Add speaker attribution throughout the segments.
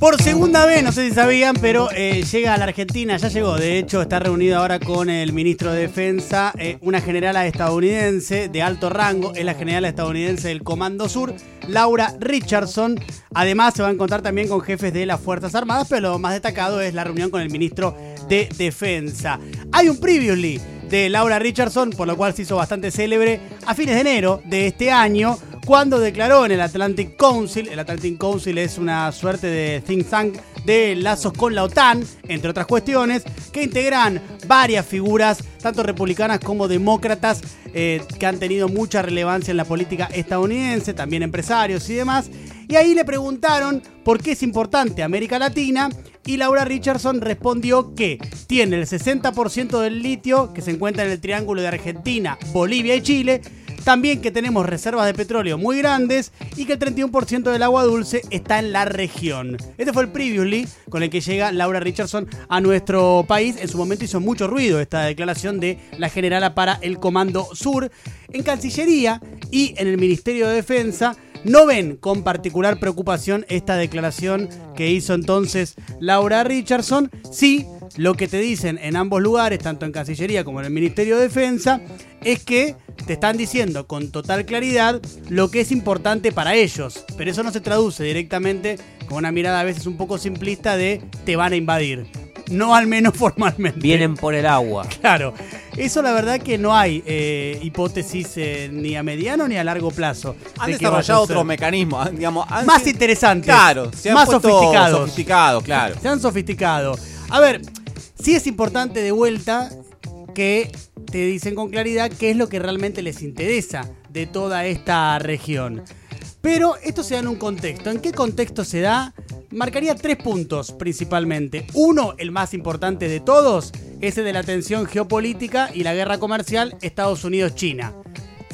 Speaker 1: Por segunda vez, no sé si sabían, pero eh, llega a la Argentina, ya llegó, de hecho está reunido ahora con el ministro de Defensa, eh, una generala estadounidense de alto rango, es la generala estadounidense del Comando Sur, Laura Richardson. Además se va a encontrar también con jefes de las Fuerzas Armadas, pero lo más destacado es la reunión con el ministro de Defensa. Hay un previously de Laura Richardson, por lo cual se hizo bastante célebre a fines de enero de este año, cuando declaró en el Atlantic Council, el Atlantic Council es una suerte de think tank de lazos con la OTAN, entre otras cuestiones, que integran varias figuras, tanto republicanas como demócratas, eh, que han tenido mucha relevancia en la política estadounidense, también empresarios y demás. Y ahí le preguntaron por qué es importante América Latina y Laura Richardson respondió que tiene el 60% del litio que se encuentra en el triángulo de Argentina, Bolivia y Chile, también que tenemos reservas de petróleo muy grandes y que el 31% del agua dulce está en la región. Este fue el previously con el que llega Laura Richardson a nuestro país. En su momento hizo mucho ruido esta declaración de la generala para el Comando Sur. En Cancillería y en el Ministerio de Defensa no ven con particular preocupación esta declaración que hizo entonces Laura Richardson. Sí, lo que te dicen en ambos lugares, tanto en Cancillería como en el Ministerio de Defensa, es que te están diciendo con total claridad lo que es importante para ellos. Pero eso no se traduce directamente con una mirada a veces un poco simplista de te van a invadir. No al menos formalmente.
Speaker 2: Vienen por el agua.
Speaker 1: Claro. Eso la verdad que no hay eh, hipótesis eh, ni a mediano ni a largo plazo.
Speaker 3: Han
Speaker 1: de
Speaker 3: desarrollado otros mecanismos, han- digamos, han
Speaker 1: Más
Speaker 3: sido-
Speaker 1: interesantes.
Speaker 3: Claro, se han
Speaker 1: más sofisticados.
Speaker 3: sofisticados, claro.
Speaker 1: Se han sofisticado. A ver, sí es importante de vuelta que te dicen con claridad qué es lo que realmente les interesa de toda esta región. Pero esto se da en un contexto. ¿En qué contexto se da? Marcaría tres puntos principalmente. Uno, el más importante de todos, ese de la tensión geopolítica y la guerra comercial Estados Unidos-China.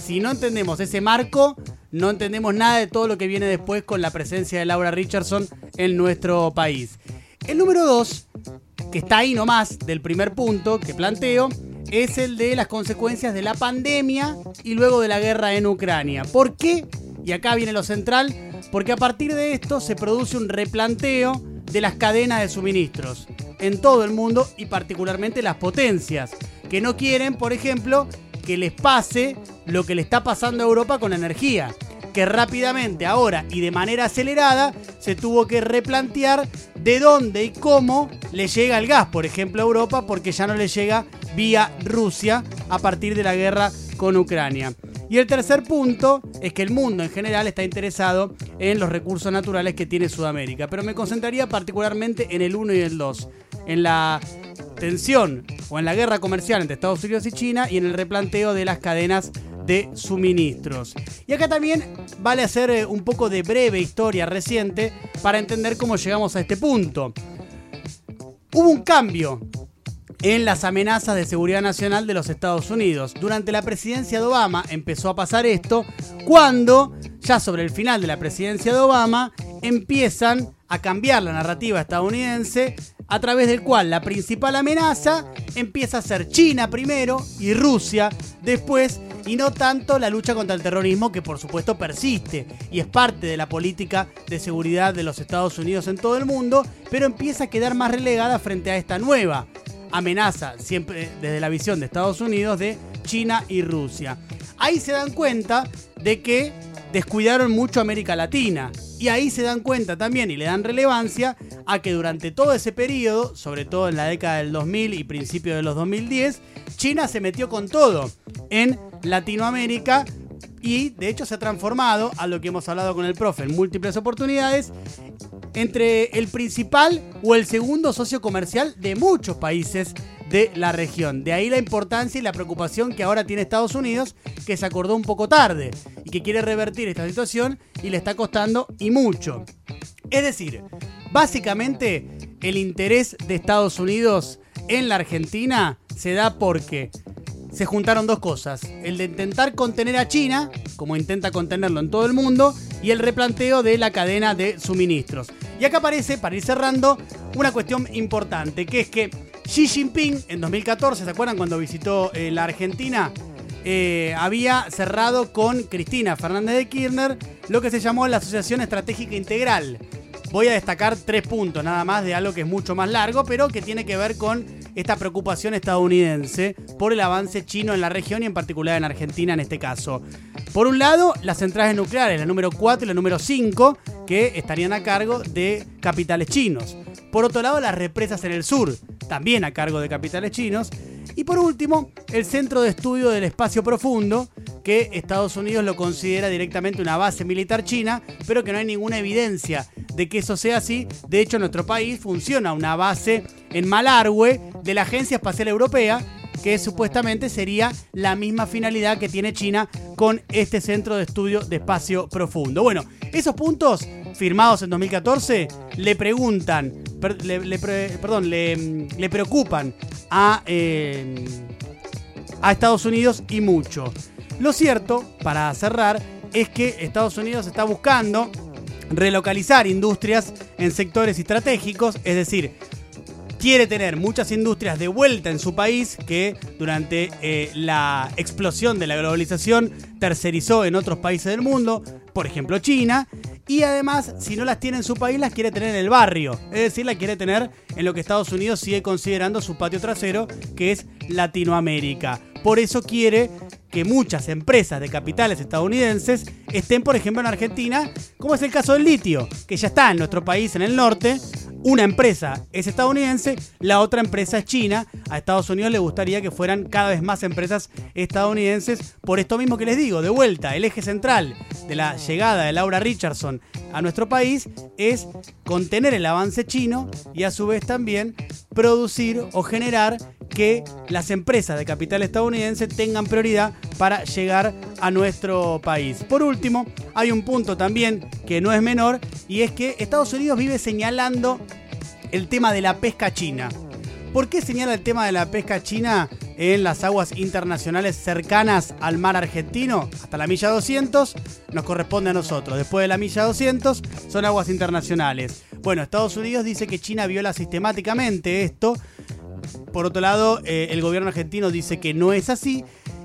Speaker 1: Si no entendemos ese marco, no entendemos nada de todo lo que viene después con la presencia de Laura Richardson en nuestro país. El número dos, que está ahí nomás del primer punto que planteo, es el de las consecuencias de la pandemia y luego de la guerra en Ucrania. ¿Por qué? Y acá viene lo central, porque a partir de esto se produce un replanteo de las cadenas de suministros en todo el mundo y particularmente las potencias, que no quieren, por ejemplo, que les pase lo que le está pasando a Europa con la energía, que rápidamente ahora y de manera acelerada se tuvo que replantear de dónde y cómo le llega el gas, por ejemplo, a Europa, porque ya no le llega vía Rusia a partir de la guerra con Ucrania. Y el tercer punto es que el mundo en general está interesado en los recursos naturales que tiene Sudamérica, pero me concentraría particularmente en el 1 y el 2, en la tensión o en la guerra comercial entre Estados Unidos y China y en el replanteo de las cadenas de suministros. Y acá también vale hacer eh, un poco de breve historia reciente para entender cómo llegamos a este punto. Hubo un cambio en las amenazas de seguridad nacional de los Estados Unidos. Durante la presidencia de Obama empezó a pasar esto cuando, ya sobre el final de la presidencia de Obama, empiezan a cambiar la narrativa estadounidense a través del cual la principal amenaza empieza a ser China primero y Rusia después y no tanto la lucha contra el terrorismo que por supuesto persiste y es parte de la política de seguridad de los Estados Unidos en todo el mundo, pero empieza a quedar más relegada frente a esta nueva amenaza, siempre desde la visión de Estados Unidos, de China y Rusia. Ahí se dan cuenta de que descuidaron mucho América Latina. Y ahí se dan cuenta también y le dan relevancia a que durante todo ese periodo, sobre todo en la década del 2000 y principio de los 2010, China se metió con todo en Latinoamérica y de hecho se ha transformado, a lo que hemos hablado con el profe en múltiples oportunidades, entre el principal o el segundo socio comercial de muchos países de la región. De ahí la importancia y la preocupación que ahora tiene Estados Unidos, que se acordó un poco tarde y que quiere revertir esta situación y le está costando y mucho. Es decir, básicamente el interés de Estados Unidos en la Argentina se da porque se juntaron dos cosas. El de intentar contener a China, como intenta contenerlo en todo el mundo, y el replanteo de la cadena de suministros. Y acá aparece, para ir cerrando, una cuestión importante, que es que Xi Jinping en 2014, ¿se acuerdan cuando visitó eh, la Argentina? Eh, había cerrado con Cristina Fernández de Kirchner lo que se llamó la Asociación Estratégica Integral, voy a destacar tres puntos nada más de algo que es mucho más largo, pero que tiene que ver con esta preocupación estadounidense por el avance chino en la región y en particular en Argentina en este caso. Por un lado, las centrales nucleares, la número 4 y la número 5, que estarían a cargo de capitales chinos. Por otro lado, las represas en el sur, también a cargo de capitales chinos. Y por último, el Centro de Estudio del Espacio Profundo, que Estados Unidos lo considera directamente una base militar china, pero que no hay ninguna evidencia de que eso sea así. De hecho, en nuestro país funciona una base en Malargüe de la Agencia Espacial Europea, que supuestamente sería la misma finalidad que tiene China con este centro de estudio de espacio profundo. Bueno, esos puntos firmados en 2014 le preguntan, le, perdón, le, preocupan a, eh, a Estados Unidos y mucho. Lo cierto, para cerrar, es que Estados Unidos está buscando relocalizar industrias en sectores estratégicos, es decir, quiere tener muchas industrias de vuelta en su país que durante eh, la explosión de la globalización tercerizó en otros países del mundo, por ejemplo China, y además si no las tiene en su país las quiere tener en el barrio, es decir, la quiere tener en lo que Estados Unidos sigue considerando su patio trasero, que es Latinoamérica. Por eso quiere que muchas empresas de capitales estadounidenses estén, por ejemplo, en Argentina, como es el caso del litio, que ya está en nuestro país en el norte. Una empresa es estadounidense, la otra empresa es china. A Estados Unidos le gustaría que fueran cada vez más empresas estadounidenses. Por esto mismo que les digo, de vuelta, el eje central de la llegada de Laura Richardson a nuestro país es contener el avance chino y a su vez también producir o generar que las empresas de capital estadounidense tengan prioridad para llegar a nuestro país. Por último, hay un punto también que no es menor y es que Estados Unidos vive señalando el tema de la pesca china. ¿Por qué señala el tema de la pesca china en las aguas internacionales cercanas al mar argentino? Hasta la milla 200 nos corresponde a nosotros. Después de la milla 200 son aguas internacionales. Bueno, Estados Unidos dice que China viola sistemáticamente esto por otro lado, eh, el gobierno argentino dice que no es así.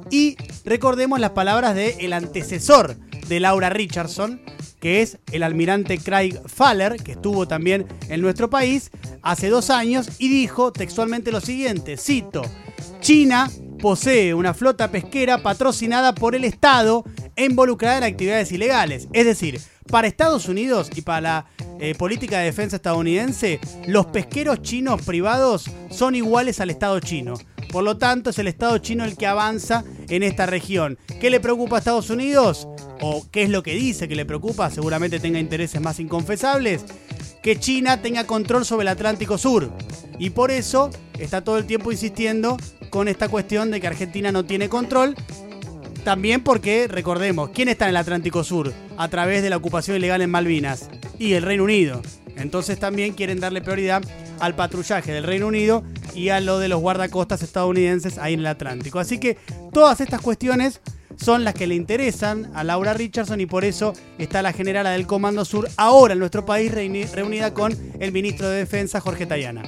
Speaker 1: Y recordemos las palabras del antecesor de Laura Richardson, que es el almirante Craig Faller, que estuvo también en nuestro país hace dos años, y dijo textualmente lo siguiente, cito, China posee una flota pesquera patrocinada por el Estado involucrada en actividades ilegales. Es decir, para Estados Unidos y para la eh, política de defensa estadounidense, los pesqueros chinos privados son iguales al Estado chino. Por lo tanto, es el Estado chino el que avanza en esta región. ¿Qué le preocupa a Estados Unidos? ¿O qué es lo que dice que le preocupa? Seguramente tenga intereses más inconfesables. Que China tenga control sobre el Atlántico Sur. Y por eso está todo el tiempo insistiendo con esta cuestión de que Argentina no tiene control también porque, recordemos, ¿quién está en el Atlántico Sur a través de la ocupación ilegal en Malvinas? Y el Reino Unido. Entonces también quieren darle prioridad al patrullaje del Reino Unido y a lo de los guardacostas estadounidenses ahí en el Atlántico. Así que todas estas cuestiones son las que le interesan a Laura Richardson y por eso está la generala del Comando Sur ahora en nuestro país reunida con el ministro de Defensa Jorge Tayana.